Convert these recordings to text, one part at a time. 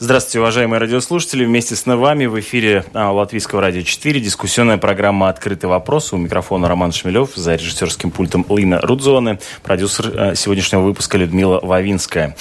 Здравствуйте, уважаемые радиослушатели. Вместе с вами в эфире а, Латвийского радио 4 дискуссионная программа «Открытый вопрос». У микрофона Роман Шмелев, за режиссерским пультом Лина Рудзоне, продюсер а, сегодняшнего выпуска Людмила Вавинская.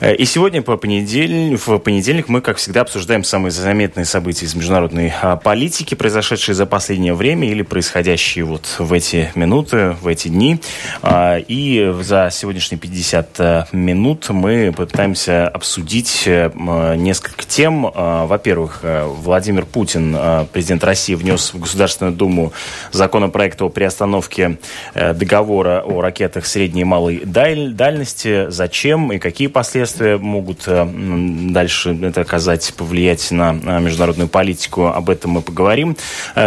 Э, и сегодня по понедельник, в понедельник мы, как всегда, обсуждаем самые заметные события из международной а, политики, произошедшие за последнее время или происходящие вот в эти минуты, в эти дни. И за сегодняшние 50 минут мы попытаемся обсудить э, несколько тем. А, во-первых, э, Владимир Путин, э, президент России, внес в Государственную Думу законопроект о приостановке э, договора о ракетах средней и малой дальности. Зачем и какие последствия могут дальше это оказать, повлиять на международную политику? Об этом мы поговорим.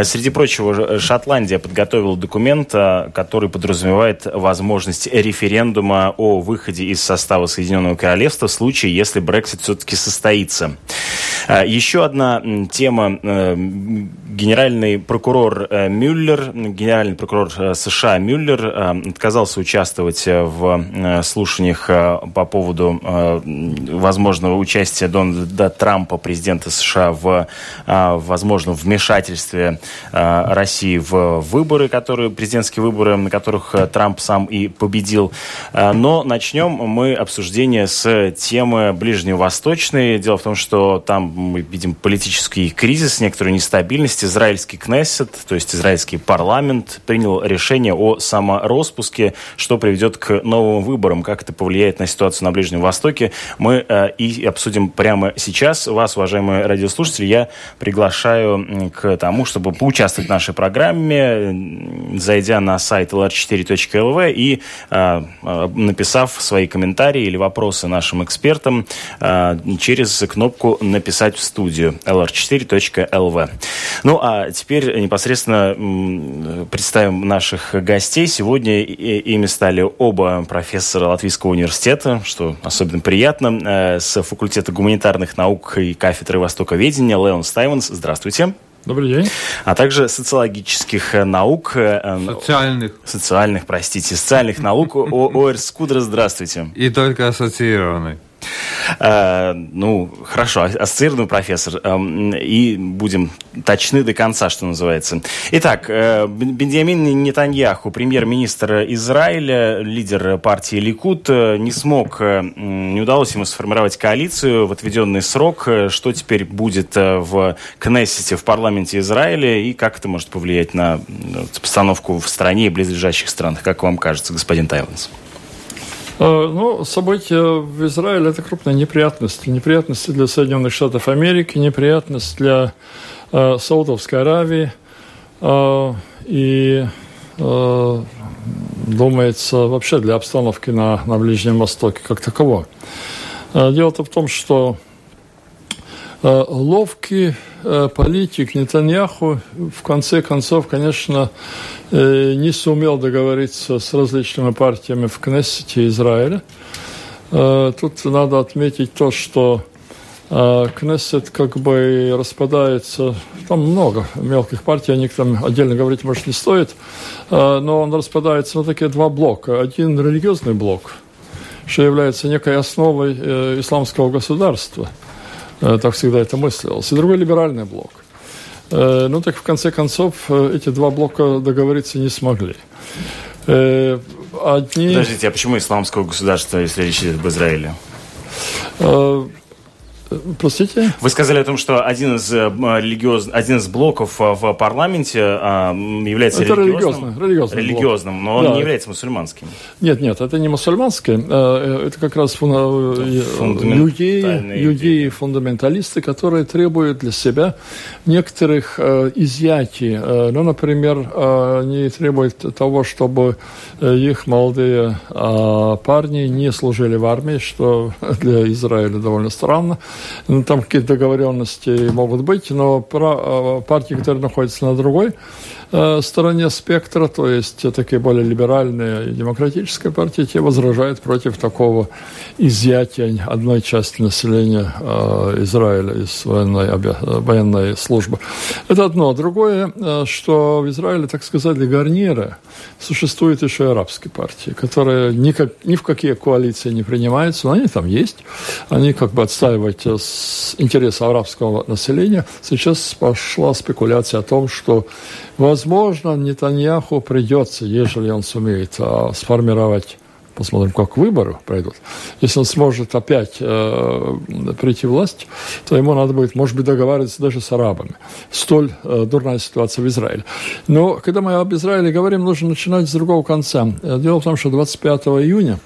Среди прочего, Шотландия подготовила документ, который подразумевает возможность референдума о выходе из состава Соединенного Королевства в случае, если Брексит все-таки состоится состоится. А, еще одна тема. Э, генеральный прокурор э, Мюллер, генеральный прокурор э, США Мюллер отказался участвовать в слушаниях по поводу возможного участия Дональда Трампа, президента США, в возможном вмешательстве России в выборы, которые, президентские выборы, на которых Трамп сам и победил. Но начнем мы обсуждение с темы ближневосточной. Дело в том, что там мы видим политический кризис, некоторую нестабильность. Израильский Кнессет, то есть израильский парламент, принял решение о самороспуске, что приведет к новым выборам. Как это повлияет на ситуацию на Ближнем Востоке, мы э, и обсудим прямо сейчас. Вас, уважаемые радиослушатели, я приглашаю к тому, чтобы поучаствовать в нашей программе, зайдя на сайт lr4.lv и э, э, написав свои комментарии или вопросы нашим экспертам э, через кнопку «Написать в студию» lr4.lv. Ну, а теперь непосредственно представим наших гостей. Сегодня ими стали оба профессора Латвийского университета, что особенно приятно, э, с факультета гуманитарных наук и кафедры востоковедения Леон Стайванс. Здравствуйте. Добрый день. А также социологических наук. Э, социальных. Социальных, простите, социальных наук. ОР Скудра, здравствуйте. И только ассоциированный. Э, ну, хорошо, ассоциированный профессор. Э, и будем точны до конца, что называется. Итак, э, Бенджамин Нетаньяху, премьер-министр Израиля, лидер партии Ликут, э, не смог, не удалось ему сформировать коалицию в отведенный срок. Что теперь будет в Кнессете, в парламенте Израиля, и как это может повлиять на обстановку в стране и близлежащих странах? Как вам кажется, господин Тайланс? Э, ну, события в Израиле – это крупная неприятность. Неприятности для Соединенных Штатов Америки, неприятность для э, Саудовской Аравии. Э, и, э, думается, вообще для обстановки на, на Ближнем Востоке как таково. Э, дело-то в том, что ловкий э, политик Нетаньяху в конце концов, конечно, э, не сумел договориться с различными партиями в Кнессете Израиля. Тут надо отметить то, что Кнессет как бы распадается, там много мелких партий, о них там отдельно говорить, может, не стоит, но он распадается на такие два блока. Один религиозный блок, что является некой основой исламского государства – Э, так всегда это мыслилось. И другой либеральный блок. Э, ну, так в конце концов, э, эти два блока договориться не смогли. Одни... Подождите, а почему исламского государства, если речь идет об Израиле? Простите? Вы сказали о том, что один из, э, религиоз... один из блоков э, в парламенте а, является это религиозным, религиозным, религиозным но он да. не является мусульманским. Нет, нет, это не мусульманский. Э, это как раз фуна... иудеи, иудеи, фундаменталисты, которые требуют для себя некоторых изъятий. Ну, например, они требуют того, чтобы их молодые парни не служили в армии, что для Израиля довольно странно. Ну, там какие-то договоренности могут быть, но э, партии, которые находятся на другой Э, стороне спектра, то есть такие более либеральные и демократические партии, те возражают против такого изъятия одной части населения э, Израиля из военной, военной службы. Это одно. Другое, э, что в Израиле, так сказать, для гарнира существуют еще и арабские партии, которые никак, ни в какие коалиции не принимаются, но они там есть. Они как бы отстаивают с интереса арабского населения, сейчас пошла спекуляция о том, что, возможно, Нетаньяху придется, если он сумеет а, сформировать посмотрим, как выборы пройдут. Если он сможет опять э, прийти в власть, то ему надо будет, может быть, договариваться даже с арабами. Столь э, дурная ситуация в Израиле. Но когда мы об Израиле говорим, нужно начинать с другого конца. Дело в том, что 25 июня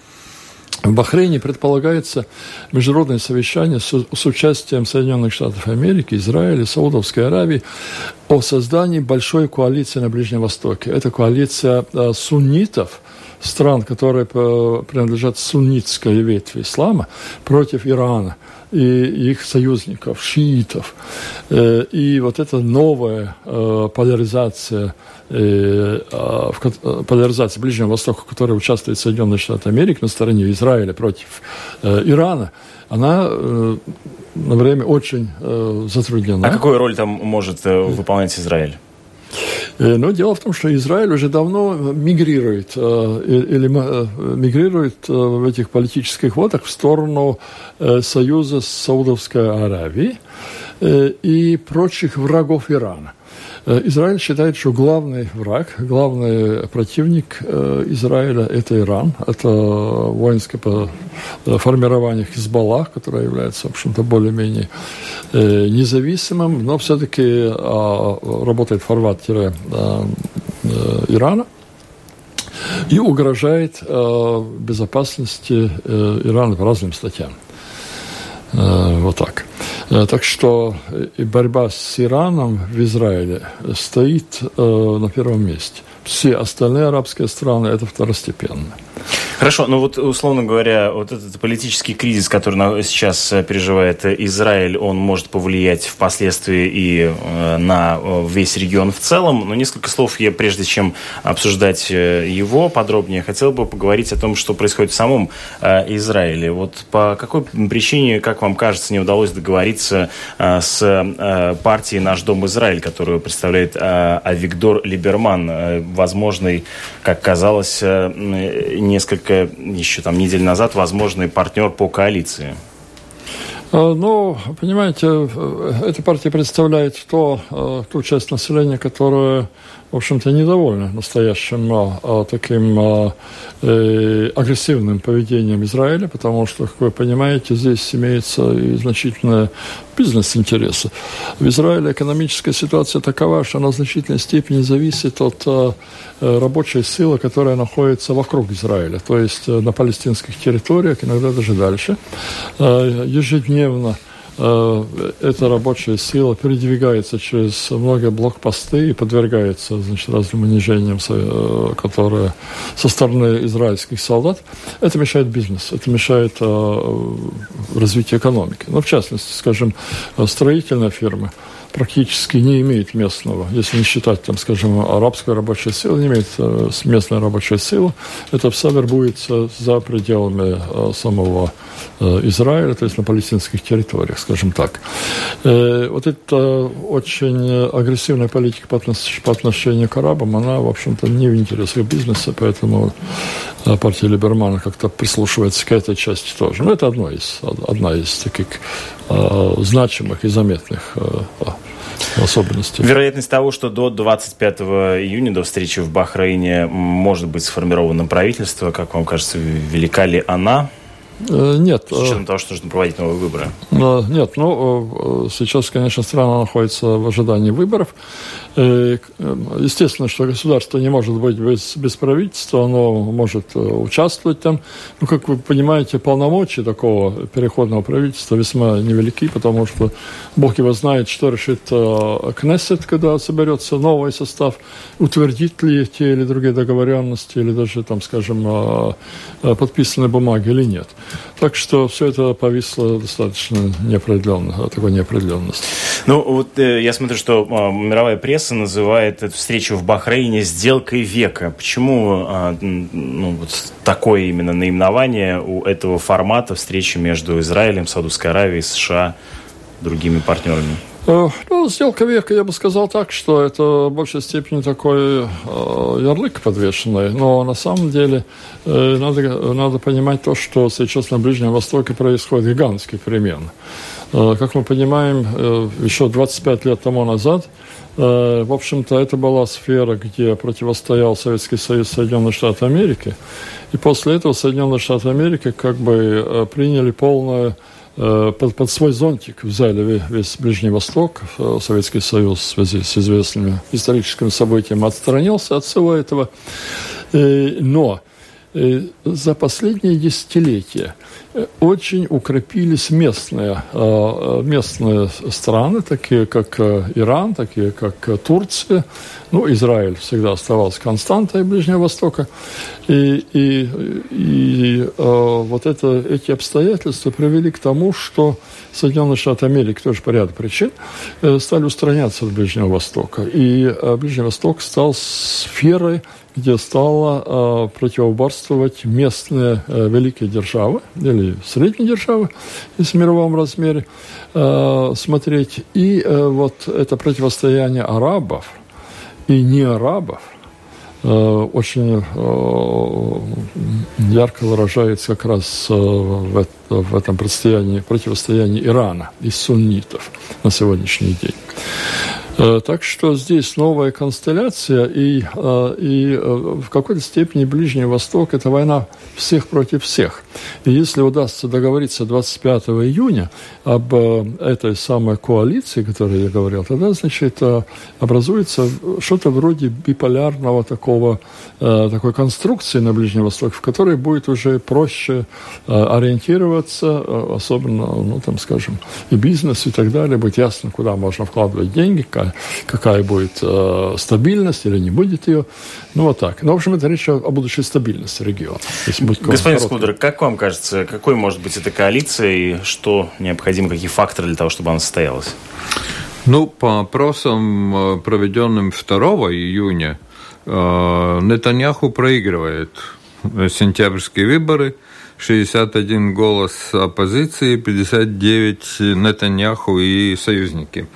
в Бахрейне предполагается международное совещание с, с участием Соединенных Штатов Америки, Израиля, Саудовской Аравии о создании большой коалиции на Ближнем Востоке. Это коалиция э, суннитов, стран, которые принадлежат суннитской ветви ислама, против Ирана и их союзников, шиитов. Э, и вот эта новая э, поляризация Э, в поляризации Ближнего Востока, в которой участвует Соединенные Штаты Америки на стороне Израиля против Ирана, она на время очень затруднена. А какую роль там может выполнять Израиль? Но дело в том, что Израиль уже давно мигрирует, или мигрирует в этих политических водах в сторону союза с Саудовской Аравией и прочих врагов Ирана. Э, Израиль считает, что главный враг, главный противник э, Израиля – это Иран, это воинское формирование Хизбаллах, которое является, в общем-то, более-менее э, независимым, но все-таки а, работает фарватере Ирана и угрожает безопасности Ирана по разным статьям. Вот так. Э, так что э, борьба с Ираном в Израиле стоит э, на первом месте. Все остальные арабские страны это второстепенно. Хорошо, ну вот, условно говоря, вот этот политический кризис, который сейчас э, переживает Израиль, он может повлиять впоследствии и э, на э, весь регион в целом. Но несколько слов я, прежде чем обсуждать его подробнее, хотел бы поговорить о том, что происходит в самом Израиле. Вот по какой причине, как вам кажется, не удалось договориться с партией «Наш дом Израиль», которую представляет Авигдор Либерман, возможный, как казалось, несколько несколько еще там недель назад возможный партнер по коалиции? А, ну, понимаете, э, эта партия представляет то, э, ту часть населения, которая в общем-то, недовольны настоящим а, а, таким а, э, агрессивным поведением Израиля, потому что, как вы понимаете, здесь имеется и значительная бизнес-интересы. В Израиле экономическая ситуация такова, что она в значительной степени зависит от а, э, рабочей силы, которая находится вокруг Израиля, то есть э, на палестинских территориях, иногда даже дальше. А, ежедневно Э, эта рабочая сила передвигается через многие блокпосты и подвергается значит, разным унижениям, э, которые со стороны израильских солдат. Это мешает бизнесу, это мешает э, развитию экономики. Ну, в частности, скажем, строительные фирмы – практически не имеет местного, если не считать, там, скажем, арабская рабочая сила, не имеет э, местная рабочая сила. Это все вербуется за пределами э, самого э, Израиля, то есть на палестинских территориях, скажем так. Вот эта очень агрессивная политика по отношению к арабам, она, в общем-то, не в интересах бизнеса, поэтому партия Либермана как-то прислушивается к этой части тоже. Но это одно из, одна из таких значимых и заметных особенности. Вероятность того, что до 25 июня, до встречи в Бахрейне, может быть сформировано правительство, как вам кажется, велика ли она? Э, нет. С учетом э, того, что нужно проводить новые выборы. Э, нет, ну, сейчас, конечно, страна находится в ожидании выборов. Естественно, что государство не может быть без, без правительства, оно может участвовать там. Ну, как вы понимаете, полномочия такого переходного правительства весьма невелики, потому что Бог его знает, что решит Кнессет, когда соберется новый состав, утвердит ли те или другие договоренности, или даже, там, скажем, подписанные бумаги или нет. Так что все это повисло достаточно неопределенно, такой неопределенности. Ну, вот э, я смотрю, что э, мировая пресса называет эту встречу в Бахрейне сделкой века. Почему э, ну, вот такое именно наименование у этого формата встречи между Израилем, Саудовской Аравией, США, другими партнерами? Э, ну, сделка века, я бы сказал так, что это в большей степени такой э, ярлык подвешенный, но на самом деле э, надо, надо понимать то, что сейчас на Ближнем Востоке происходит гигантский перемен. Как мы понимаем, еще 25 лет тому назад в общем-то, это была сфера, где противостоял Советский Союз Соединенные Штаты Америки. И после этого Соединенные Штаты Америки как бы приняли полное Э, под, под свой зонтик взяли весь Ближний Восток. Э, Советский Союз в связи с известными историческими событиями отстранился от всего этого. Э, но за последние десятилетия очень укрепились местные, местные страны, такие как Иран, такие как Турция. Ну, Израиль всегда оставался константой Ближнего Востока. И, и, и вот это, эти обстоятельства привели к тому, что Соединенные Штаты Америки тоже по ряду причин э, стали устраняться от Ближнего Востока. И э, Ближний Восток стал сферой, где стала э, противоборствовать местные великие державы или средние державы, если в мировом размере смотреть. И вот это противостояние арабов и не арабов – Э, очень э, ярко выражается как раз э, в этом противостоянии, противостоянии Ирана и суннитов на сегодняшний день. Э, так что здесь новая констелляция, и, э, и э, в какой-то степени Ближний Восток – это война всех против всех. И если удастся договориться 25 июня об этой самой коалиции, о которой я говорил, тогда, значит, образуется что-то вроде биполярного такого, такой конструкции на Ближнем Востоке, в которой будет уже проще ориентироваться, особенно, ну, там, скажем, и бизнес, и так далее, будет ясно, куда можно вкладывать деньги, какая, какая будет э, стабильность или не будет ее. Ну, вот так. Ну, в общем, это речь о, о будущей стабильности региона. Господин Скудер, как вам кажется, какой может быть эта коалиция и что необходимо, какие факторы для того, чтобы она состоялась? Ну, по опросам, э, проведенным 2 июня, э, Нетаньяху проигрывает сентябрьские выборы. 61 голос оппозиции, 59 Нетаньяху и союзники.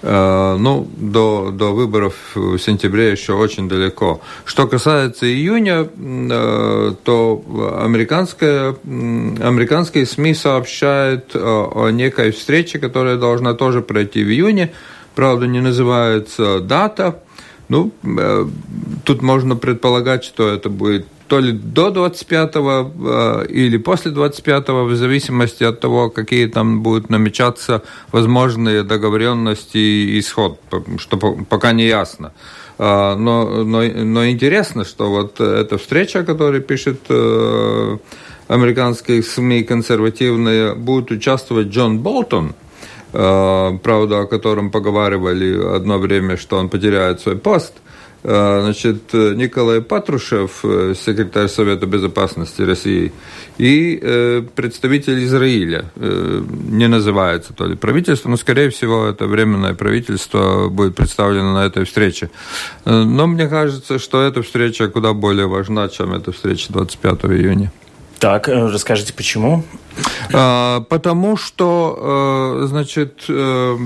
Э, ну, до, до выборов в сентябре еще очень далеко. Что касается июня, э, то американская, американские СМИ сообщают о некой встрече, которая должна тоже пройти в июне. Правда, не называется дата. Ну, э, тут можно предполагать, что это будет то ли до 25-го э, или после 25-го, в зависимости от того, какие там будут намечаться возможные договоренности и исход, что пока не ясно. Э, но, но, но интересно, что вот эта встреча, которую пишет э, американские СМИ консервативные, будет участвовать Джон Болтон, правда, о котором поговаривали одно время, что он потеряет свой пост – значит, Николай Патрушев, э, секретарь Совета Безопасности России, и э, представитель Израиля. Не называется то ли правительство, но, скорее всего, это временное правительство будет представлено на этой встрече. Но мне кажется, что эта встреча куда более важна, чем эта встреча 25 июня. Так, расскажите, почему? А, потому что, э, значит, э,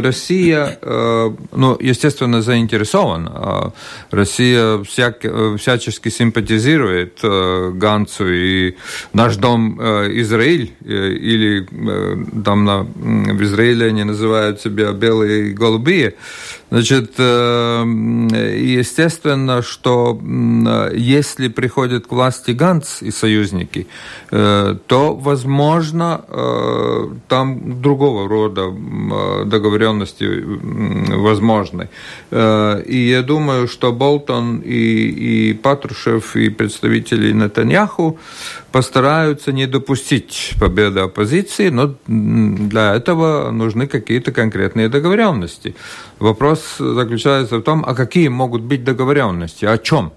Россия, э, ну, естественно, заинтересована. Россия всяк, всячески симпатизирует Ганцу и наш дом Израиль, или там на, в Израиле они называют себя белые и голубые. Значит, естественно, что если приходит к власти Ганц и союзники, то, возможно, э, там другого рода э, договоренности возможны. Э, и я думаю, что Болтон и, и Патрушев, и представители Нетаньяху постараются не допустить победы оппозиции, но для этого нужны какие-то конкретные договоренности. Вопрос заключается в том, а какие могут быть договоренности, о чем?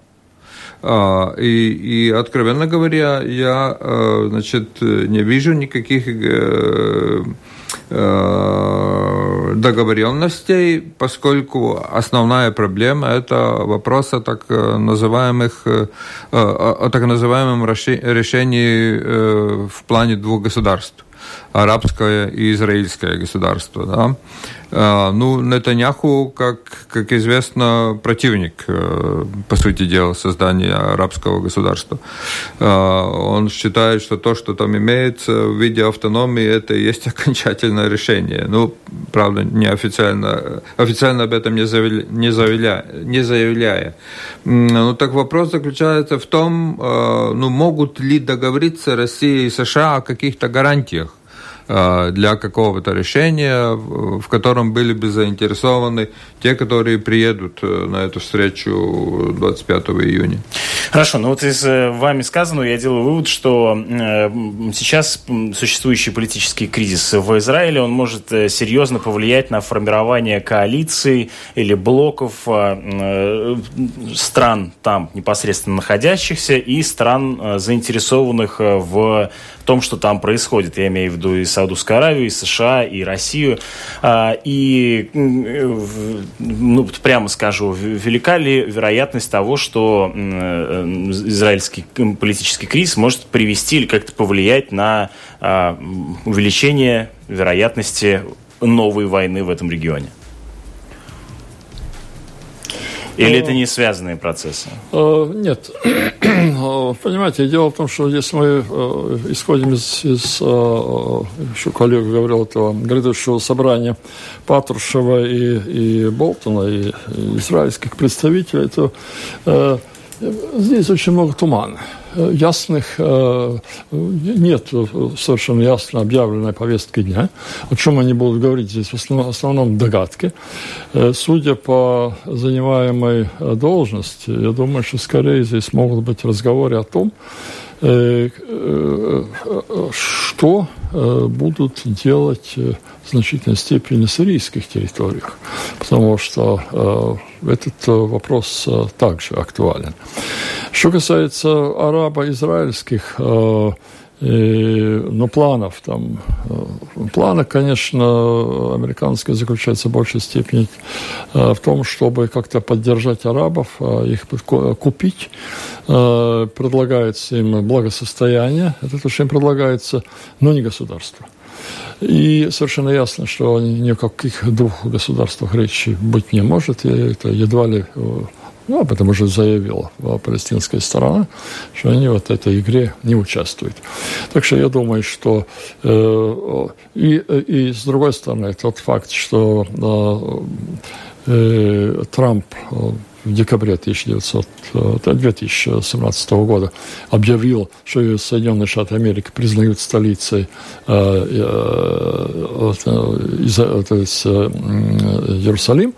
А, и, и, откровенно говоря, я, э, значит, не вижу никаких э, э, договоренностей, поскольку основная проблема – это вопрос о так называемых, о так называемом решении в плане двух государств – арабское и израильское государство. Да? А, ну, Нетаньяху, как, как известно, противник, э, по сути дела, создания арабского государства. А, он считает, что то, что там имеется в виде автономии, это и есть окончательное решение. Ну, правда, неофициально, официально об этом не заявляя. Не заявляя, не заявляя. Ну, так вопрос заключается в том, э, ну, могут ли договориться Россия и США о каких-то гарантиях для какого-то решения, в котором были бы заинтересованы те, которые приедут э, на эту встречу 25 июня. Хорошо, ну вот из э, вами сказанного я делаю вывод, что сейчас существующий политический кризис в Израиле, он может серьезно повлиять на формирование коалиций или блоков стран там непосредственно находящихся и стран, заинтересованных в том, что там происходит. Я имею в виду и Саудовскую Аравию, и США, и Россию. А, и, ну, прямо скажу, велика ли вероятность того, что э, израильский политический кризис может привести или как-то повлиять на а, увеличение вероятности новой войны в этом регионе? Или это не связанные процессы? Э, нет. Э, понимаете, дело в том, что если мы э, исходим из, из еще коллега говорил, этого грядущего собрания Патрушева и, и Болтона, и израильских представителей, то здесь очень много тумана ясных, э, нет совершенно ясно объявленной повестки дня. О чем они будут говорить здесь? В основном, в основном догадки. Э, судя по занимаемой э, должности, я думаю, что скорее здесь могут быть разговоры о том, что будут делать в значительной степени сирийских территориях, потому что этот вопрос также актуален. Что касается арабо-израильских э, ну, планов там. Э, планы, конечно, американские заключаются в большей степени э, в том, чтобы как-то поддержать арабов, их купить. Предлагается им благосостояние. Это то, что им предлагается, но не государство. И совершенно ясно, что ни о каких двух государствах речи быть не может. И это едва ли ну, об этом уже заявила палестинская сторона, что они вот этой игре не участвуют. Так что я думаю, что э, и, и с другой стороны, тот факт, что э, Трамп э, в декабре 1900, 2017 э, года объявил, что Соединенные Штаты Америки признают столицей э, э, э, э, Иерусалим,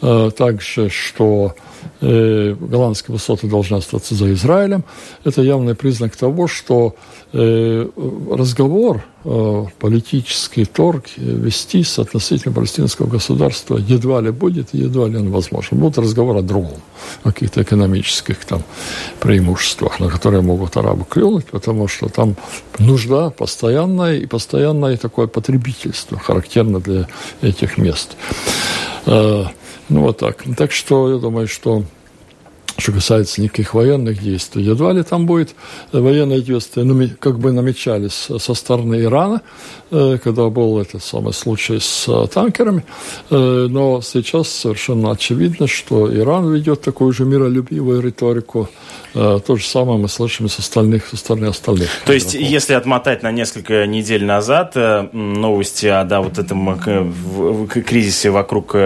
также, что э, голландские высоты должны остаться за Израилем. Это явный признак того, что э, разговор, э, политический торг вести с относительно палестинского государства едва ли будет, едва ли он возможен. Будет разговор о другом, о каких-то экономических там преимуществах, на которые могут арабы клюнуть, потому что там нужда постоянная и постоянное такое потребительство, характерно для этих мест. Ну, вот так. Так что я думаю, что что касается никаких военных действий, едва ли там будет военные действия, ну, как бы намечались со стороны Ирана, э, когда был этот самый случай с э, танкерами, э, но сейчас совершенно очевидно, что Иран ведет такую же миролюбивую риторику, то же самое мы слышим с остальных, со стороны остальных. То есть, если отмотать на несколько недель назад новости о да, вот этом кризисе вокруг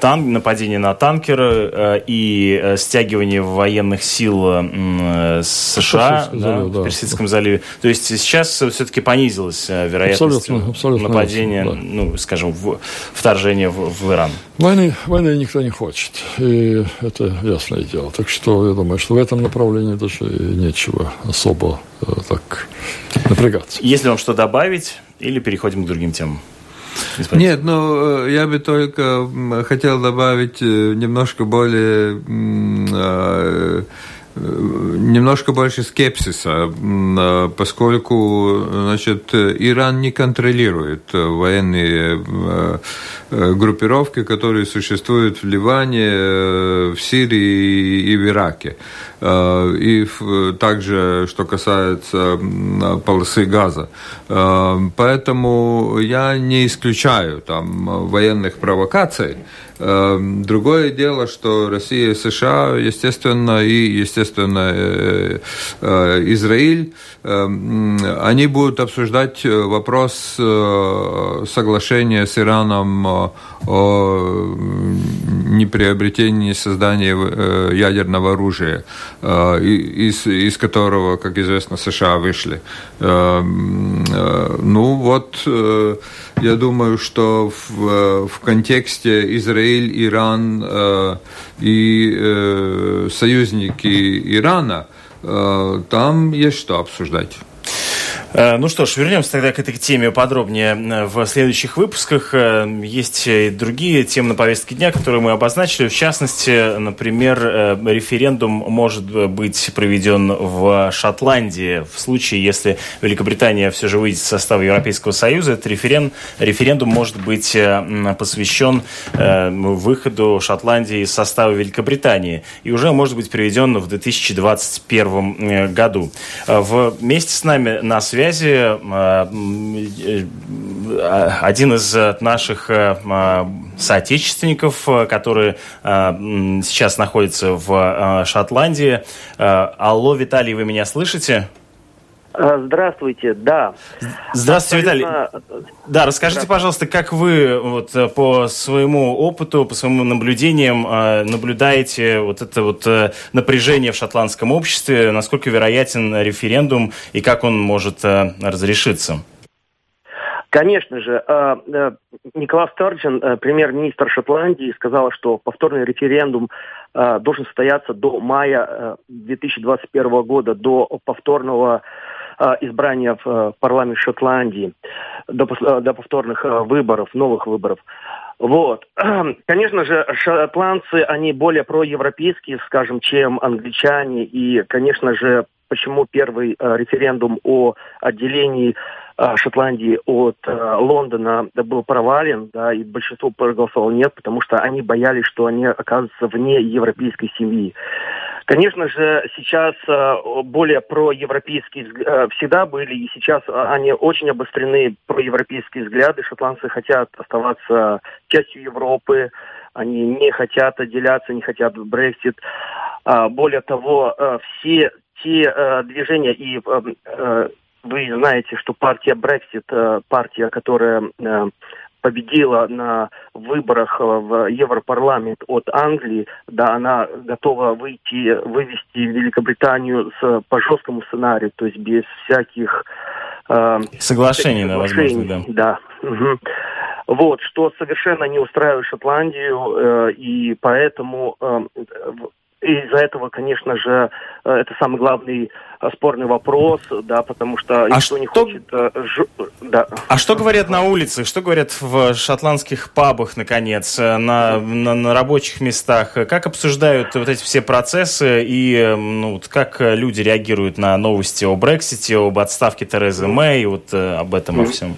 тан нападения на танкеры и стягивание военных сил э, США да, в Персидском заливе. То есть сейчас все-таки понизилась э, вероятность абсолютно, абсолютно нападения, да. ну, скажем, в, вторжения в, в Иран. Войны, войны никто не хочет. И это ясное дело. Так что я думаю, что в этом направлении даже нечего особо э, так напрягаться. Если вам что добавить, или переходим к другим темам? Нет, ну, я бы только хотел добавить э, немножко более э, немножко больше скепсиса, поскольку значит, Иран не контролирует военные группировки, которые существуют в Ливане, в Сирии и в Ираке. И также, что касается полосы газа. Поэтому я не исключаю там военных провокаций, другое дело, что Россия и США, естественно, и, естественно, э, э, Израиль, эм, они будут обсуждать вопрос э, соглашения с Ираном о неприобретении создания ядерного оружия, из, из которого, как известно, США вышли. Эм, ну вот, я думаю, что в, в контексте Израиль, Иран э, и э, союзники Ирана, э, там есть что обсуждать. Э, ну что ж, вернемся тогда к этой теме подробнее э, в следующих выпусках. Э, есть и другие темы на повестке дня, которые мы обозначили. В частности, например, референдум может быть проведен в Шотландии в случае, если Великобритания все же выйдет из состава Европейского Союза. Этот референ, референдум может быть посвящен выходу Шотландии из состава Великобритании и уже может быть проведен в 2021 году. Вместе с нами на связи связи а, э, один из наших э, а, соотечественников, э, который сейчас находится в Шотландии. Алло, Виталий, вы меня слышите? Здравствуйте, да. Здравствуйте, Абсолютно... Виталий. Да, расскажите, пожалуйста, как вы вот по своему опыту, по своим наблюдениям наблюдаете вот это вот напряжение в шотландском обществе, насколько вероятен референдум и как он может разрешиться? Конечно же, Николас Сторджин, премьер-министр Шотландии, сказал, что повторный референдум должен состояться до мая 2021 года, до повторного Э, избрания в э, парламент Шотландии, до, э, до повторных выборов, новых выборов. Вот. Конечно же, шотландцы, они более проевропейские, скажем, чем англичане. И, конечно же, почему первый референдум о отделении Шотландии от Лондона был провален, да, и большинство проголосовало нет, потому что они боялись, что они окажутся вне европейской семьи. Конечно же, сейчас э, более проевропейские э, всегда были, и сейчас э, они очень обострены проевропейские взгляды. Шотландцы хотят оставаться частью Европы, они не хотят отделяться, не хотят Брексит. А, более того, все те движения и вы знаете, что партия Брексит, партия, которая победила на выборах э, в Европарламент от Англии, да, она готова выйти, вывести Великобританию с, по жесткому сценарию, то есть без всяких э, соглашений, да, возможно, да. Да. Угу. Вот, что совершенно не устраивает Шотландию, э, и поэтому э, из-за этого, конечно же, э, это самый главный э, спорный вопрос, да, потому что а никто что... не хочет... Э, ж... Да. А что говорят на улице, что говорят в шотландских пабах, наконец, на, на, на рабочих местах? Как обсуждают вот эти все процессы и ну, как люди реагируют на новости о Брексите, об отставке Терезы Мэй, вот об этом и всем?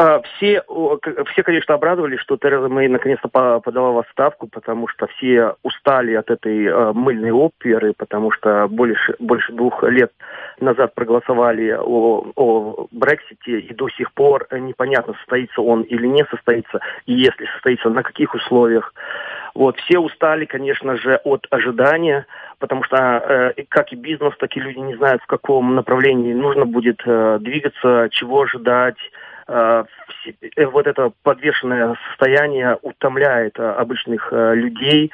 А, все, все, конечно, обрадовались, что Тереза Мэй наконец-то подала в отставку, потому что все устали от этой а, мыльной оперы, потому что больше, больше двух лет назад проголосовали о, о Брексите, и до сих пор непонятно, состоится он или не состоится, и если состоится, на каких условиях. Вот, все устали, конечно же, от ожидания, потому что э, как и бизнес, так и люди не знают, в каком направлении нужно будет э, двигаться, чего ожидать, вот это подвешенное состояние утомляет э, обычных людей.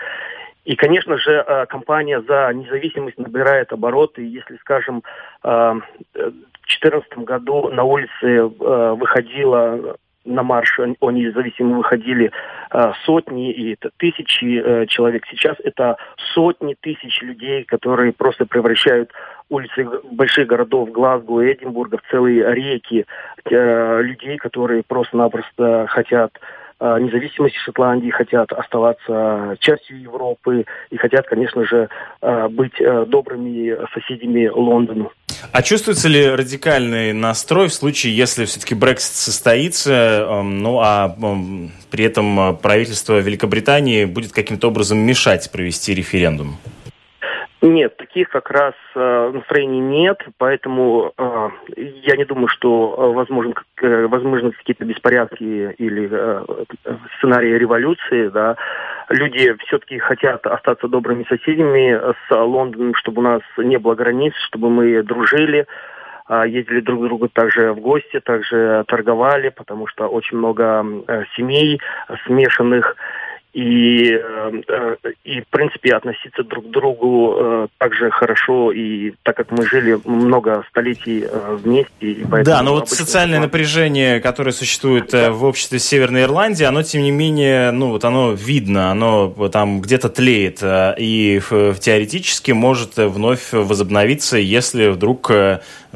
И, конечно же, компания за независимость набирает обороты. Если, скажем, в 2014 году на улице выходило на марш о независимом выходили э, сотни и тысячи э, человек. Сейчас это сотни тысяч людей, которые просто превращают улицы больших городов Глазго и Эдинбурга в целые реки э, людей, которые просто-напросто хотят независимости Шотландии, хотят оставаться частью Европы и хотят, конечно же, быть добрыми соседями Лондону. А чувствуется ли радикальный настрой в случае, если все-таки Брексит состоится, эм, ну а эм, при этом правительство Великобритании будет каким-то образом мешать провести референдум? Нет, таких как раз э, настроений нет, поэтому э, я не думаю, что э, возможен, э, возможны какие-то беспорядки или э, сценарии революции. Да. Люди все-таки хотят остаться добрыми соседями с Лондоном, чтобы у нас не было границ, чтобы мы дружили, э, ездили друг к другу также в гости, также торговали, потому что очень много э, семей смешанных и, э, э, и в принципе относиться друг к другу э, так же хорошо, и так как мы жили много столетий вместе. И да, но вот социальное план... напряжение, которое существует да. в обществе Северной Ирландии, оно тем не менее, ну вот оно видно, оно там где-то тлеет, и теоретически может вновь возобновиться, если вдруг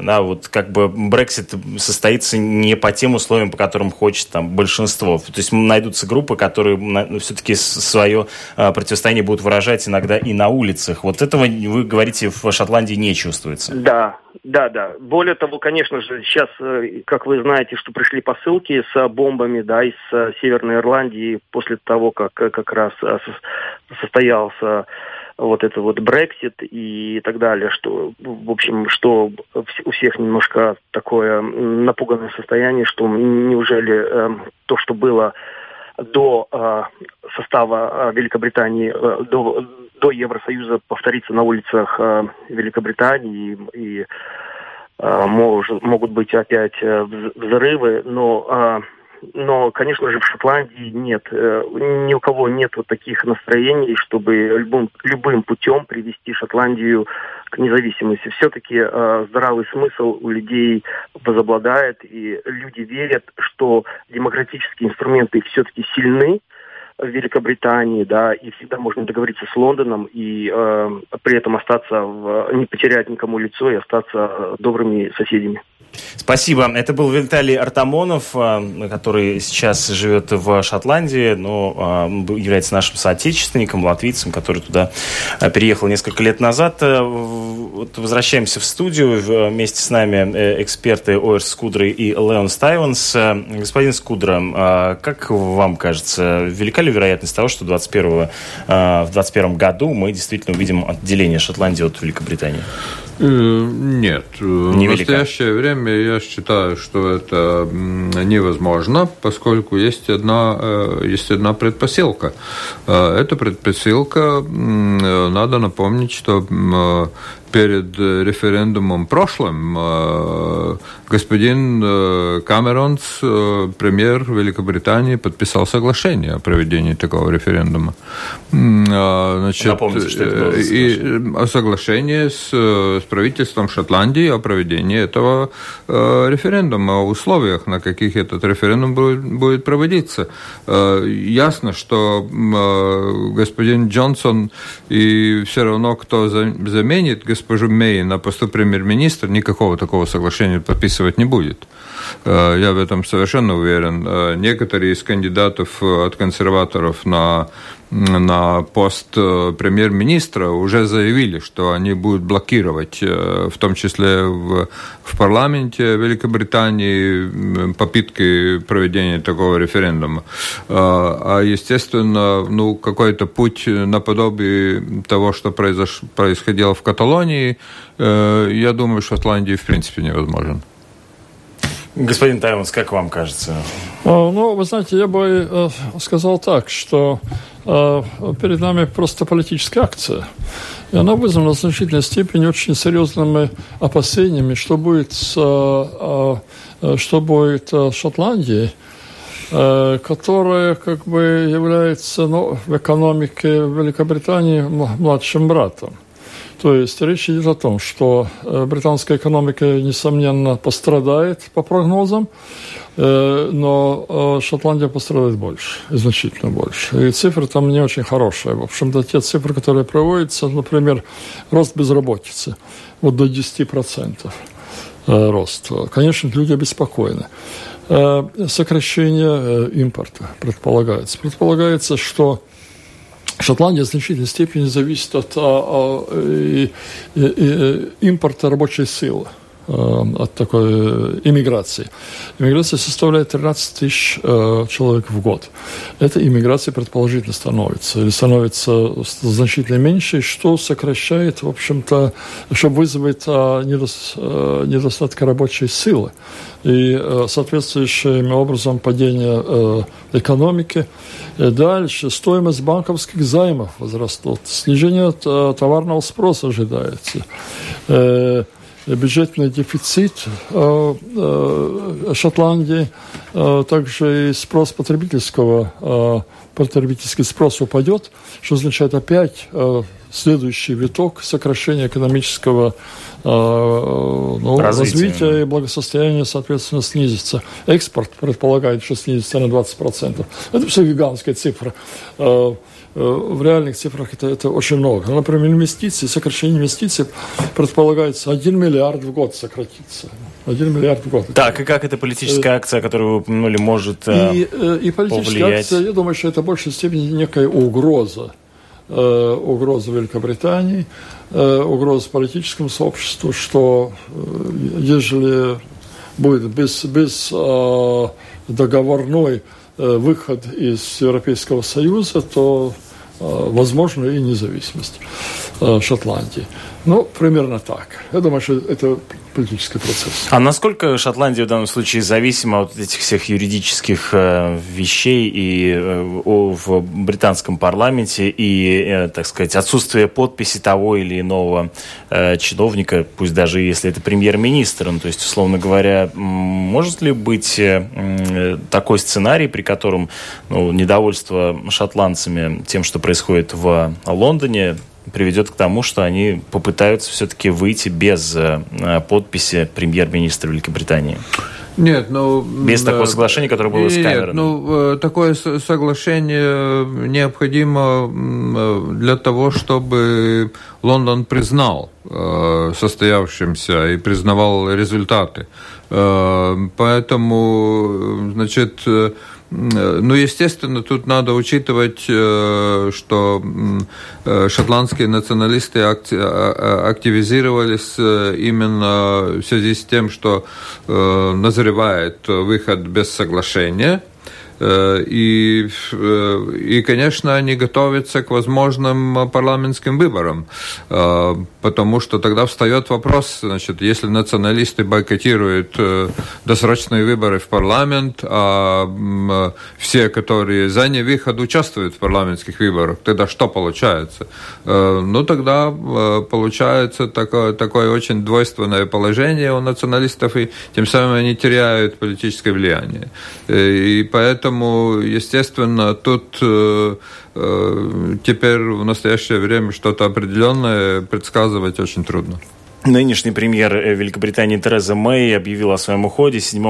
да, вот как бы Брексит состоится не по тем условиям, по которым хочет там большинство. То есть найдутся группы, которые ну, все-таки свое а, противостояние будут выражать иногда и на улицах. Вот этого, вы говорите, в Шотландии не чувствуется. Да, да, да. Более того, конечно же, сейчас, э, как вы знаете, что пришли посылки с бомбами, да, из э, Северной Ирландии после того, как э, как раз состоялся вот это вот Брексит и так далее, что, в общем, что у всех немножко такое напуганное состояние, что неужели э, то, что было до э, состава э, Великобритании, э, до, до Евросоюза, повторится на улицах э, Великобритании и э, мож, могут быть опять э, взрывы, но э, но, конечно же, в Шотландии нет, э, ни у кого нет вот таких настроений, чтобы любым, любым путем привести Шотландию к независимости. Все-таки э, здравый смысл у людей возобладает, и люди верят, что демократические инструменты все-таки сильны, в Великобритании, да, и всегда можно договориться с Лондоном и э, при этом остаться, в, не потерять никому лицо и остаться добрыми соседями. Спасибо. Это был Виталий Артамонов, э, который сейчас живет в Шотландии, но э, является нашим соотечественником, латвийцем, который туда э, переехал несколько лет назад. Вот возвращаемся в студию. Вместе с нами эксперты Оэрс Скудра и Леон Стайвенс. Господин Скудра, как вам кажется, велика ли вероятность того, что 21, в 2021 году мы действительно увидим отделение Шотландии от Великобритании? Нет. Невелика. В настоящее время я считаю, что это невозможно, поскольку есть одна, э, есть одна предпосылка. Э, эта предпосылка, надо напомнить, что перед э, референдумом прошлым э, господин э, Камеронс, премьер Великобритании, подписал соглашение о проведении такого референдума. Значит, Напомните, что это было и соглашение с, с правительством Шотландии о проведении этого референдума, о условиях, на каких этот референдум будет, будет проводиться. Ясно, что господин Джонсон и все равно, кто заменит госпожу Мэй на посту премьер-министра, никакого такого соглашения подписывать не будет. Э, я в этом совершенно уверен. Э, некоторые из кандидатов от консерваторов на на пост э, премьер-министра уже заявили, что они будут блокировать, в том числе в, в парламенте Великобритании, попытки проведения такого референдума. А, естественно, ну, какой-то путь наподобие того, что произош... происходило в Каталонии, я думаю, что в Шотландии в принципе невозможен. Господин Таймонс, как вам кажется? А, ну, вы знаете, я бы э, сказал так, что э, перед нами просто политическая акция. И она вызвана в значительной степени очень серьезными опасениями, что будет с, э, что будет с Шотландией, которая как бы является ну, в экономике Великобритании младшим братом. То есть речь идет о том, что э, британская экономика, несомненно, пострадает по прогнозам, э, но э, Шотландия пострадает больше, значительно больше. И цифры там не очень хорошие. В общем-то, те цифры, которые проводятся, например, рост безработицы, вот до 10% рост. Конечно, люди обеспокоены. Сокращение импорта предполагается. Предполагается, что Шотландия в значительной степени зависит от а, а, и, и, и, импорта рабочей силы. Э, от такой э, иммиграции. Иммиграция составляет 13 тысяч э, человек в год. Эта иммиграция предположительно становится, или становится значительно меньше, что сокращает, в общем-то, что вызывает недостаток рабочей силы и соответствующим образом падение экономики. Дальше. Стоимость банковских займов возрастет, снижение товарного спроса ожидается. Бюджетный дефицит э, э, Шотландии, э, также и спрос потребительского, потребительский спрос упадет, что означает опять следующий виток сокращения экономического ну, развития и благосостояния, соответственно, снизится. Экспорт предполагает, что снизится на 20%. Это все гигантская цифра. Э, в реальных цифрах это, это очень много. Например, инвестиции, сокращение инвестиций предполагается 1 миллиард в год сократиться. 1 миллиард в год. Так, и как эта политическая акция, которую вы упомянули, может и, э, и политическая повлиять? акция, я думаю, что это в большей степени некая угроза. Э, угроза Великобритании, угроза политическому сообществу, что ежели будет без, без договорной выход из Европейского Союза, то возможно и независимость Шотландии. Ну, примерно так. Я думаю, что это политический процесс. А насколько Шотландия в данном случае зависима от этих всех юридических э, вещей и э, в британском парламенте и, э, так сказать, отсутствие подписи того или иного э, чиновника, пусть даже если это премьер-министр, ну, то есть, условно говоря, может ли быть э, такой сценарий, при котором ну, недовольство шотландцами тем, что происходит в Лондоне, приведет к тому, что они попытаются все-таки выйти без э, подписи премьер-министра Великобритании. Нет, ну... Без такого соглашения, которое было нет, с Камероном. ну, э, такое соглашение необходимо э, для того, чтобы Лондон признал состоявшимся и признавал результаты. Поэтому, значит, ну, естественно, тут надо учитывать, э, что э, шотландские националисты а, активизировались э, именно в связи с тем, что назревает выход без соглашения – Э, и, э, и, конечно, они готовятся к возможным парламентским выборам, э, потому что тогда встает вопрос, значит, если националисты бойкотируют досрочные выборы в парламент, а все, которые за невыход, участвуют в парламентских выборах, тогда что получается? Ну, тогда получается такое, такое очень двойственное положение у националистов, и тем самым они теряют политическое влияние. И поэтому Поэтому, естественно, тут э, э, теперь в настоящее время что-то определенное предсказывать очень трудно. Нынешний премьер Великобритании Тереза Мэй объявила о своем уходе. 7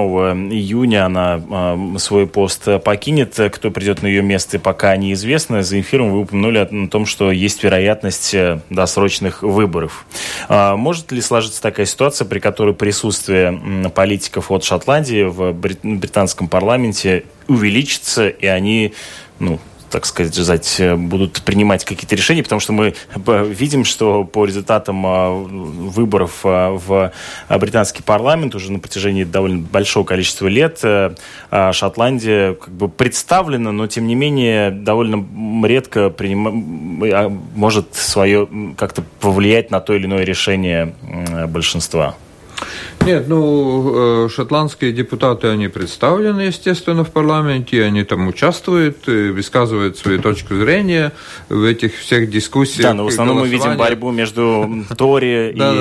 июня она э, свой пост покинет. Кто придет на ее место, пока неизвестно. За эфиром вы упомянули о том, что есть вероятность досрочных выборов. Э, может ли сложиться такая ситуация, при которой присутствие политиков от Шотландии в британском парламенте увеличится, и они ну, так сказать, э, будут принимать какие-то решения, потому что мы видим, что по результатам а, выборов а, в британский парламент уже на протяжении довольно большого количества лет э, а, Шотландия как бы представлена, но тем не менее довольно редко приним... может свое как-то повлиять на то или иное решение большинства. Нет, ну, э, шотландские депутаты, они представлены, естественно, в парламенте, они там участвуют, высказывают свою точку зрения в этих всех дискуссиях. Да, но в основном мы видим борьбу между Тори и да,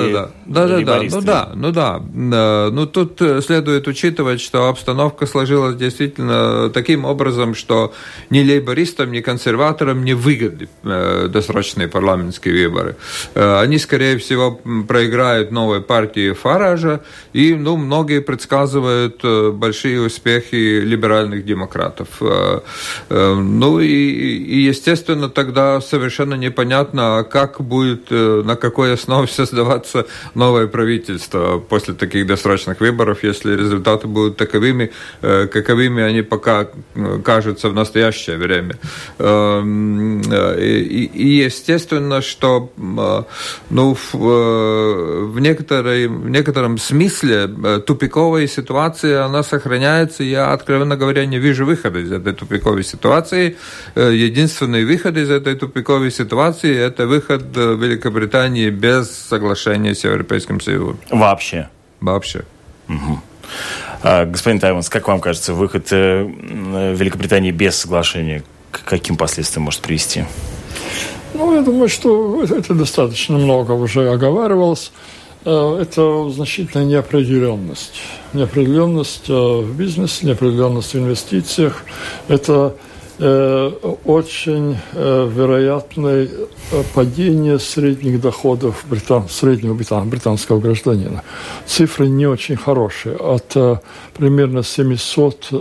да, да, да, ну да, ну да. Ну тут э, следует учитывать, что обстановка сложилась действительно таким образом, что ни лейбористам, ни консерваторам не выгодны э, досрочные парламентские выборы. Они, скорее всего, проиграют новой партии Фаража, И ну, многие предсказывают большие успехи либеральных демократов. Ну и, и, естественно, тогда совершенно непонятно, как будет, на какой основе создаваться новое правительство после таких досрочных выборов, если результаты будут таковыми, каковыми они пока кажутся в настоящее время. Эм, и, и естественно, что ну, в, в, некоторой, в некотором смысле тупиковая ситуация, она сохраняется. Я, откровенно говоря, не вижу выхода из этой тупиковой ситуации. Единственный выход из этой тупиковой ситуации – это выход Великобритании без соглашения с Европейским Союзом. Вообще? Вообще. Угу. А, господин Тайманс, как вам кажется, выход э, Великобритании без соглашения к каким последствиям может привести? Ну, я думаю, что это достаточно много уже оговаривалось. Э, это значительная неопределенность. Неопределенность э, в бизнесе, неопределенность в инвестициях. Это Э, очень вероятное падение средних доходов британ, среднего британ, британского гражданина. Цифры не очень хорошие. От примерно 700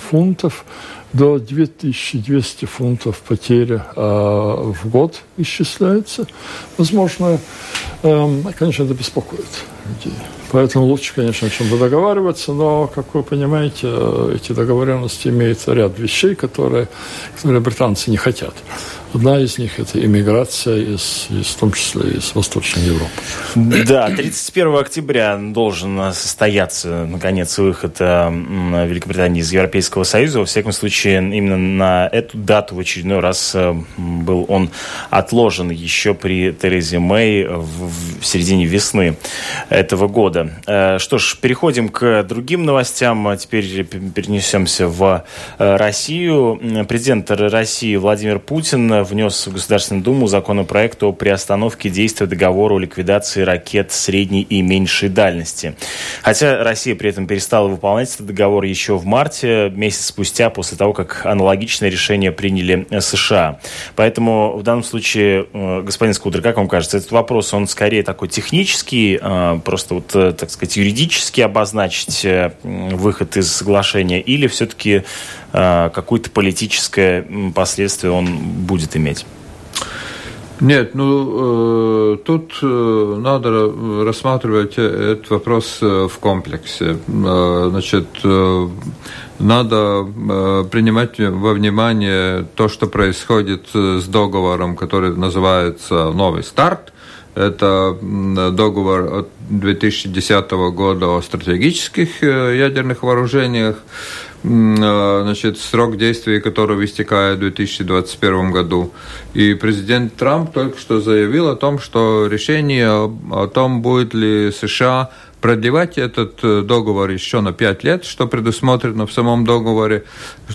фунтов до 2200 фунтов потери в год исчисляется. Возможно, эм, конечно, это беспокоит людей. Поэтому лучше, конечно, чем-то договариваться, но, как вы понимаете, эти договоренности имеют ряд вещей, которые, которые британцы не хотят. Одна из них – это иммиграция, из, из, в том числе из Восточной Европы. Да, 31 октября должен состояться, наконец, выход э, Великобритании из Европейского Союза. Во всяком случае, именно на эту дату в очередной раз э, был он отложен еще при Терезе Мэй в, в середине весны этого года. Э, что ж, переходим к другим новостям. Теперь перенесемся в Россию. Президент России Владимир Путин внес в Государственную Думу законопроект о приостановке действия договора о ликвидации ракет средней и меньшей дальности. Хотя Россия при этом перестала выполнять этот договор еще в марте, месяц спустя, после того, как аналогичное решение приняли США. Поэтому в данном случае, э, господин Скудер, как вам кажется, этот вопрос, он скорее такой технический, э, просто вот, э, так сказать, юридически обозначить выход из соглашения, или все-таки какое-то политическое последствие он будет иметь? Нет, ну э, тут э, надо рассматривать этот вопрос э, в комплексе. Э, значит, э, надо э, принимать во внимание то, что происходит с договором, который называется «Новый старт». Это договор от 2010 года о стратегических э, ядерных вооружениях. Значит, срок действия которого истекает в 2021 году. И президент Трамп только что заявил о том, что решение о том, будет ли США продлевать этот э, договор еще на 5 лет, что предусмотрено в самом договоре,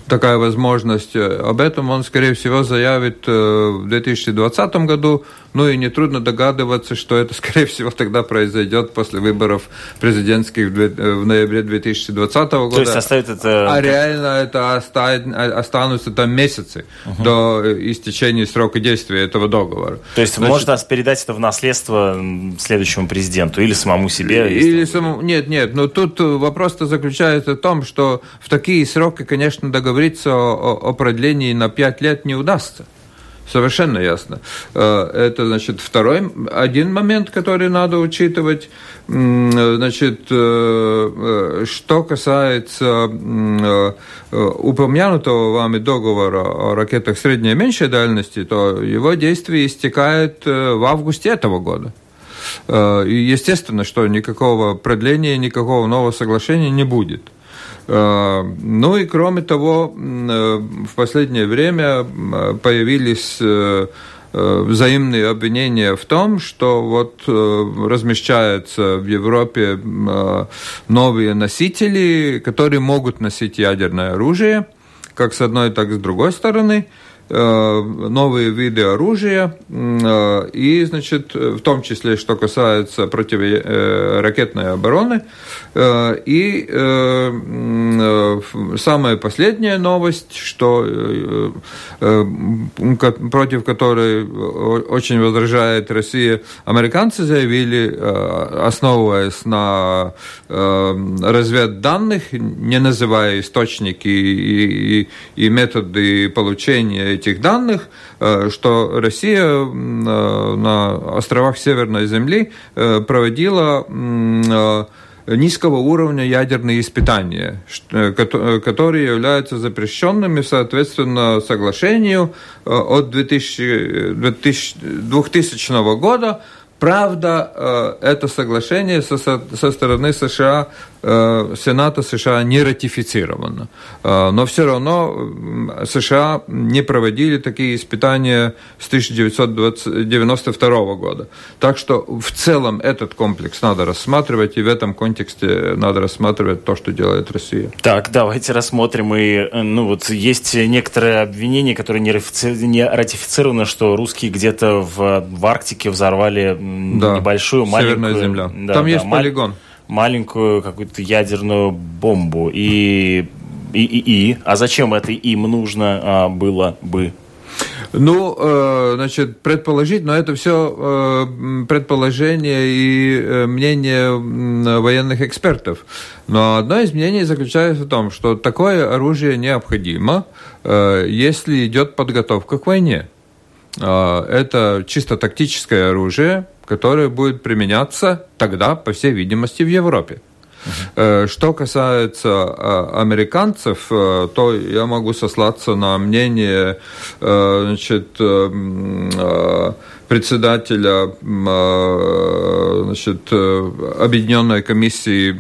такая возможность. Об этом он, скорее всего, заявит э, в 2020 году, ну и нетрудно догадываться, что это, скорее всего, тогда произойдет после выборов президентских в э, ноябре 2020 года. То есть оставит это... А реально это оставит, останутся там месяцы угу. до истечения срока действия этого договора. То есть Значит, можно передать это в наследство следующему президенту или самому себе? Или или самому... Нет, нет, но тут вопрос-то заключается в том, что в такие сроки, конечно, договориться о, о продлении на 5 лет не удастся. Совершенно ясно. Э, это, значит, второй, один момент, который надо учитывать. Значит, э, э, что касается упомянутого вами договора о ракетах средней и меньшей дальности, то его действие истекает в августе этого года. Э, естественно, что никакого продления, никакого нового соглашения не будет. Э, ну и кроме того, э, в последнее время появились взаимные обвинения в том, что вот размещаются в Европе новые носители, которые могут носить ядерное оружие, как с одной, так и с другой стороны – новые виды оружия, и, значит, в том числе, что касается противоракетной обороны. И самая последняя новость, что против которой очень возражает Россия, американцы заявили, основываясь на разведданных, не называя источники и методы получения этих данных, э, что Россия э, на островах Северной Земли э, проводила низкого уровня ядерные испытания, которые являются запрещенными соответственно соглашению от 2000, 2000 года. Правда, это соглашение со, со стороны США Сената США не ратифицировано. Э, но все равно США не проводили такие испытания с 1992 года. Так что в целом этот комплекс надо рассматривать, и в этом контексте надо рассматривать то, что делает Россия. Так, давайте рассмотрим. И, ну, вот есть некоторые обвинения, которые не, не ратифицированы, что русские где-то в, в Арктике взорвали да, небольшую маленькую... Северная земля. Да, Там да, есть полигон маленькую какую-то ядерную бомбу. И, и, и, и. А зачем это им нужно а, было бы? Ну, э, значит, предположить, но это все э, предположение и э, мнение военных экспертов. Но одно из мнений заключается в том, что такое оружие необходимо, если идет подготовка к войне. Это чисто тактическое оружие, которое будет применяться тогда, по всей видимости, в Европе. Uh-huh. Что касается э, американцев, э, то я могу сослаться на мнение значит, председателя значит, Объединенной комиссии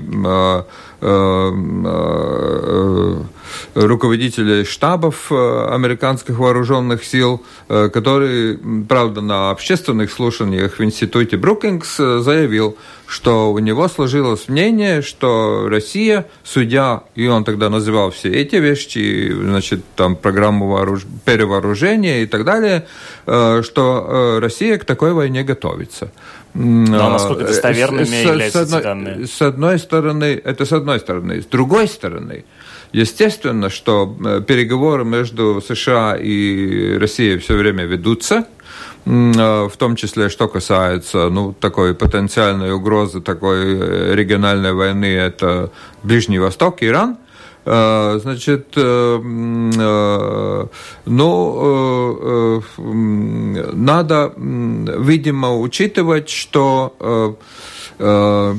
руководителей штабов э, американских вооруженных сил, э, который, правда, на общественных слушаниях в институте Брукингс э, заявил, что у него сложилось мнение, что Россия, судя, и он тогда называл все эти вещи, значит, там программу вооруж... перевооружения и так далее, что Россия к такой войне готовится. Но насколько достоверными с, являются с одной, данные? С одной стороны, это с одной стороны. С другой стороны, Естественно, что э, переговоры между США и Россией все время ведутся, э, в том числе, что касается ну, такой потенциальной угрозы такой э, региональной войны, это Ближний Восток, Иран. Значит, ну, надо, видимо, учитывать, что Э,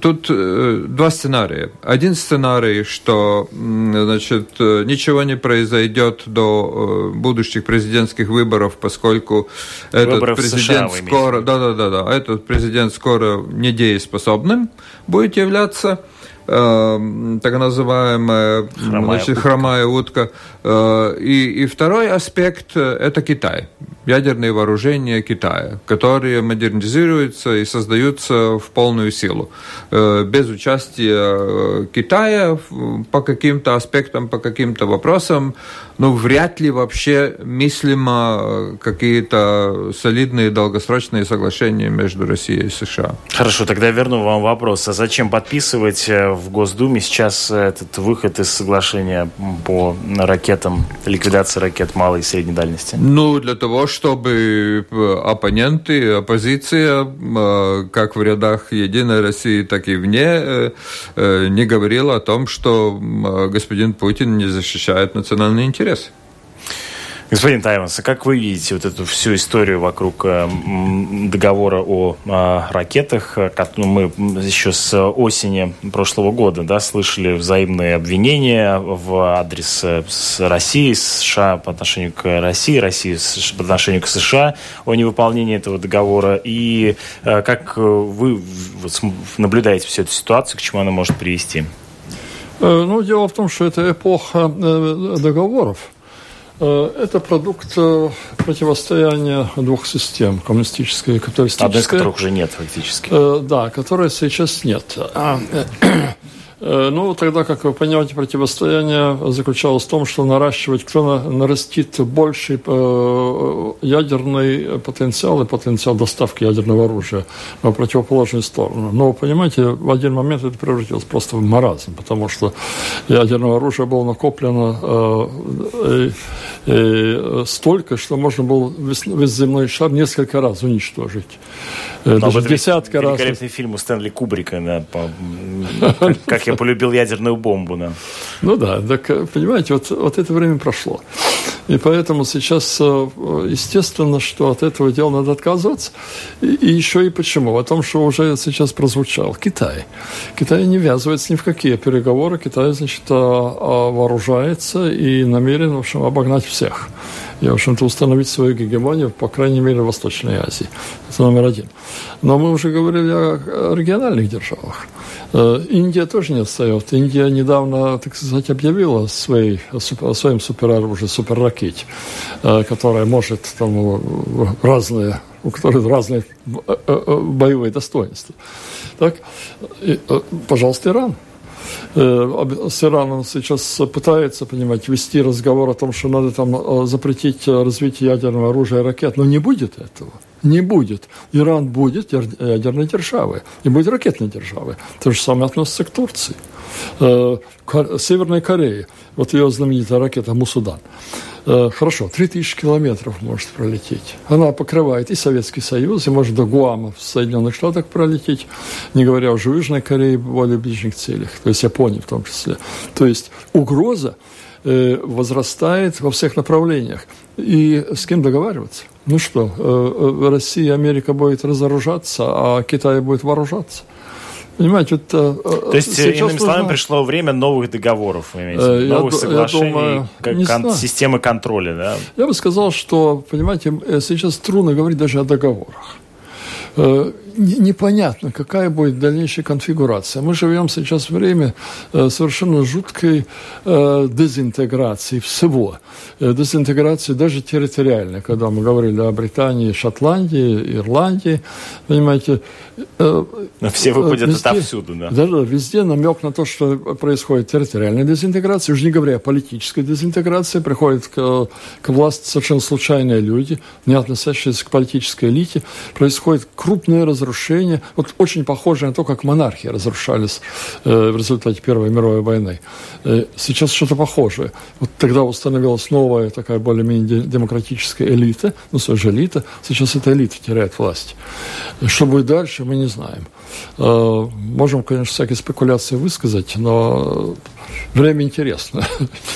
тут э, два сценария. Один сценарий, что значит, ничего не произойдет до э, будущих президентских выборов, поскольку Выборов этот президент США, скоро, да, да, да, да, этот президент скоро недееспособным будет являться так называемая хромая, значит, утка. хромая утка. И, и второй аспект – это Китай ядерные вооружения Китая, которые модернизируются и создаются в полную силу. Э, без участия э, Китая по каким-то аспектам, по каким-то вопросам ну, вряд ли вообще мыслимо э, какие-то солидные долгосрочные соглашения между Россией и США. Хорошо, тогда верну вам вопрос. А зачем подписывать э, в Госдуме сейчас этот выход из соглашения по ракетам, ликвидации ракет малой и средней дальности? Ну, для того, чтобы э, оппоненты, оппозиция, как в рядах Единой России, так и вне, не говорила о том, что господин Путин не защищает национальные интересы интерес. Господин Тайманс, а как вы видите вот эту всю историю вокруг э, договора о э, ракетах? Ну, мы еще с осени прошлого года да, слышали взаимные обвинения в адрес э, с России, США по отношению к России, России по отношению к США о невыполнении этого договора. И э, как вы наблюдаете всю эту ситуацию, к чему она может привести? Э, ну, дело в том, что это эпоха э, договоров. Э, это продукт противостояния двух систем, коммунистической и капиталистической. Одной из которых уже нет фактически. Да, которой сейчас нет. Э, ну, тогда, как вы понимаете, противостояние заключалось в том, что наращивать, кто нарастит больший э, ядерный потенциал и потенциал доставки ядерного оружия на противоположную сторону. Но, понимаете, в один момент это превратилось просто в маразм, потому что ядерного оружия было накоплено э, столько, что можно было весь, весь земной шар несколько раз уничтожить. Э, даже десятка раз. Великолепный фильм у Стэнли Кубрика, да, по, как я полюбил ядерную бомбу. Да. Ну да, так, э, понимаете, вот, вот это время прошло. И поэтому сейчас, э, естественно, что от этого дела надо отказываться. И, и еще и почему? О том, что уже сейчас прозвучал. Китай. Китай не ввязывается ни в какие переговоры. Китай, значит, вооружается и намерен, в общем, обогнать всех и, в общем-то, установить свою гегемонию, по крайней мере, в Восточной Азии. Это номер один. Но мы уже говорили о региональных державах. Э, Индия тоже не отстает. Индия недавно, так сказать, объявила своей, о своем супероружии, суперракете, э, которая может там разные, у которой разные э, боевые достоинства. Так, и, пожалуйста, Иран – Э, с Ираном сейчас пытается, понимаете, вести разговор о том, что надо там э, запретить э, развитие ядерного оружия и ракет, но не будет этого. Не будет. Иран будет ядерной державой и будет ракетной державой. То же самое относится к Турции. Северной Корее. Вот ее знаменитая ракета «Мусудан». Э, хорошо, 3000 километров может пролететь. Она покрывает и Советский Союз, и может до Гуама в Соединенных Штатах пролететь, не говоря уже о Южной Корее, более ближних целях, то есть Японии в том числе. То есть угроза э, возрастает во всех направлениях. И с кем договариваться? Ну что, э, Россия и Америка будет разоружаться, а Китай будет вооружаться – Понимаете, это... То есть, иными нужно... словами, пришло время новых договоров, имеете, э, новых я, соглашений, я думаю, кон- системы контроля, да? Я бы сказал, что, понимаете, э, сейчас трудно говорить даже о договорах. Э, непонятно, какая будет дальнейшая конфигурация. Мы живем сейчас в время э, совершенно жуткой э, дезинтеграции всего. Дезинтеграции даже территориальной, когда мы говорили о Британии, Шотландии, Ирландии, понимаете. Все выходят везде, отовсюду, да? Да, да, везде намек на то, что происходит территориальная дезинтеграция, уже не говоря о политической дезинтеграции, приходят к, к власти совершенно случайные люди, не относящиеся к политической элите, происходит крупное разрушение, вот очень похоже на то, как монархии разрушались э, в результате Первой мировой войны. Э, сейчас что-то похожее. Вот тогда установилась новая такая более-менее демократическая элита, ну, все же элита, сейчас эта элита теряет власть. Что будет дальше, мы не знаем. Э, можем, конечно, всякие спекуляции высказать, но время интересное.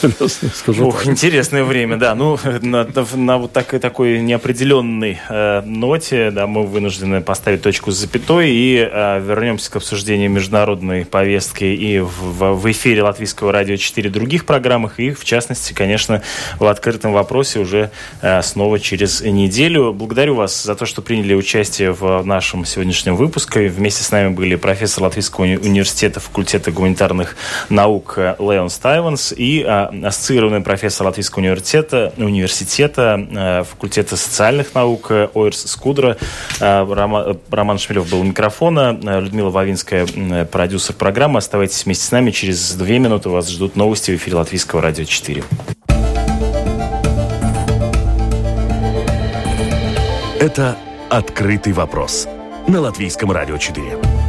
Интересно, скажу Ух, интересное время, да. Ну, на, на вот так, такой неопределенной э, ноте, да, мы вынуждены поставить точку с запятой и э, вернемся к обсуждению международной повестки и в, в эфире Латвийского радио 4 других программах, и в частности, конечно, в открытом вопросе уже э, снова через неделю. Благодарю вас за то, что приняли участие в нашем сегодняшнем выпуске. Вместе с нами были профессор Латвийского университета факультета гуманитарных наук Леон Стайвенс и а, ассоциированный профессор Латвийского университета, университета а, факультета социальных наук Ойрс Скудра. А, Роман, Шмелев был у микрофона, Людмила Вавинская, продюсер программы. Оставайтесь вместе с нами. Через две минуты вас ждут новости в эфире Латвийского радио 4. Это «Открытый вопрос» на Латвийском радио 4.